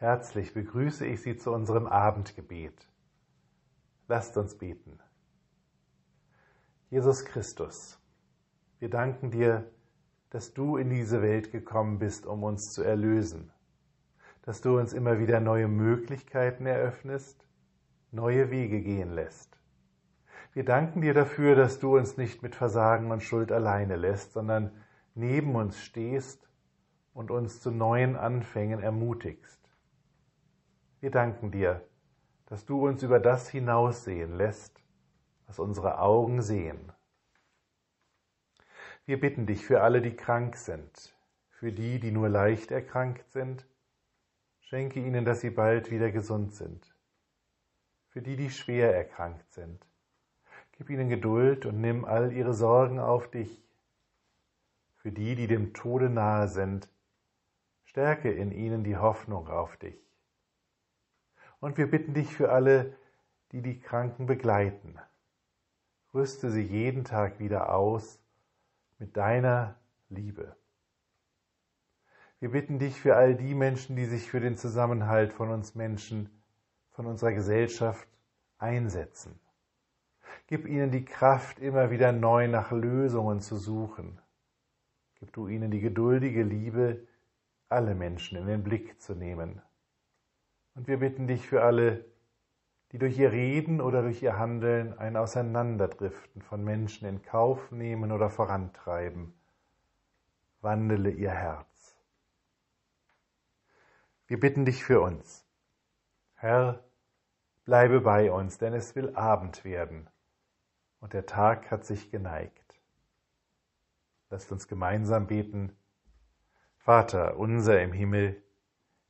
Herzlich begrüße ich Sie zu unserem Abendgebet. Lasst uns beten. Jesus Christus, wir danken dir, dass du in diese Welt gekommen bist, um uns zu erlösen, dass du uns immer wieder neue Möglichkeiten eröffnest, neue Wege gehen lässt. Wir danken dir dafür, dass du uns nicht mit Versagen und Schuld alleine lässt, sondern neben uns stehst und uns zu neuen Anfängen ermutigst. Wir danken dir, dass du uns über das hinaussehen lässt, was unsere Augen sehen. Wir bitten dich für alle, die krank sind, für die, die nur leicht erkrankt sind, schenke ihnen, dass sie bald wieder gesund sind. Für die, die schwer erkrankt sind, gib ihnen Geduld und nimm all ihre Sorgen auf dich. Für die, die dem Tode nahe sind, stärke in ihnen die Hoffnung auf dich. Und wir bitten dich für alle, die die Kranken begleiten. Rüste sie jeden Tag wieder aus mit deiner Liebe. Wir bitten dich für all die Menschen, die sich für den Zusammenhalt von uns Menschen, von unserer Gesellschaft einsetzen. Gib ihnen die Kraft, immer wieder neu nach Lösungen zu suchen. Gib du ihnen die geduldige Liebe, alle Menschen in den Blick zu nehmen. Und wir bitten dich für alle, die durch ihr Reden oder durch ihr Handeln ein Auseinanderdriften von Menschen in Kauf nehmen oder vorantreiben. Wandele ihr Herz. Wir bitten dich für uns. Herr, bleibe bei uns, denn es will Abend werden und der Tag hat sich geneigt. Lasst uns gemeinsam beten. Vater unser im Himmel,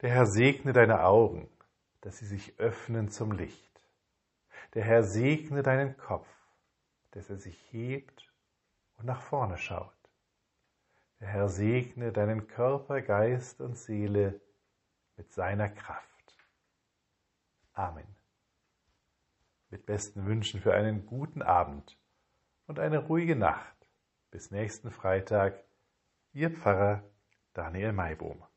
Der Herr segne deine Augen, dass sie sich öffnen zum Licht. Der Herr segne deinen Kopf, dass er sich hebt und nach vorne schaut. Der Herr segne deinen Körper, Geist und Seele mit seiner Kraft. Amen. Mit besten Wünschen für einen guten Abend und eine ruhige Nacht. Bis nächsten Freitag. Ihr Pfarrer Daniel Maibohm.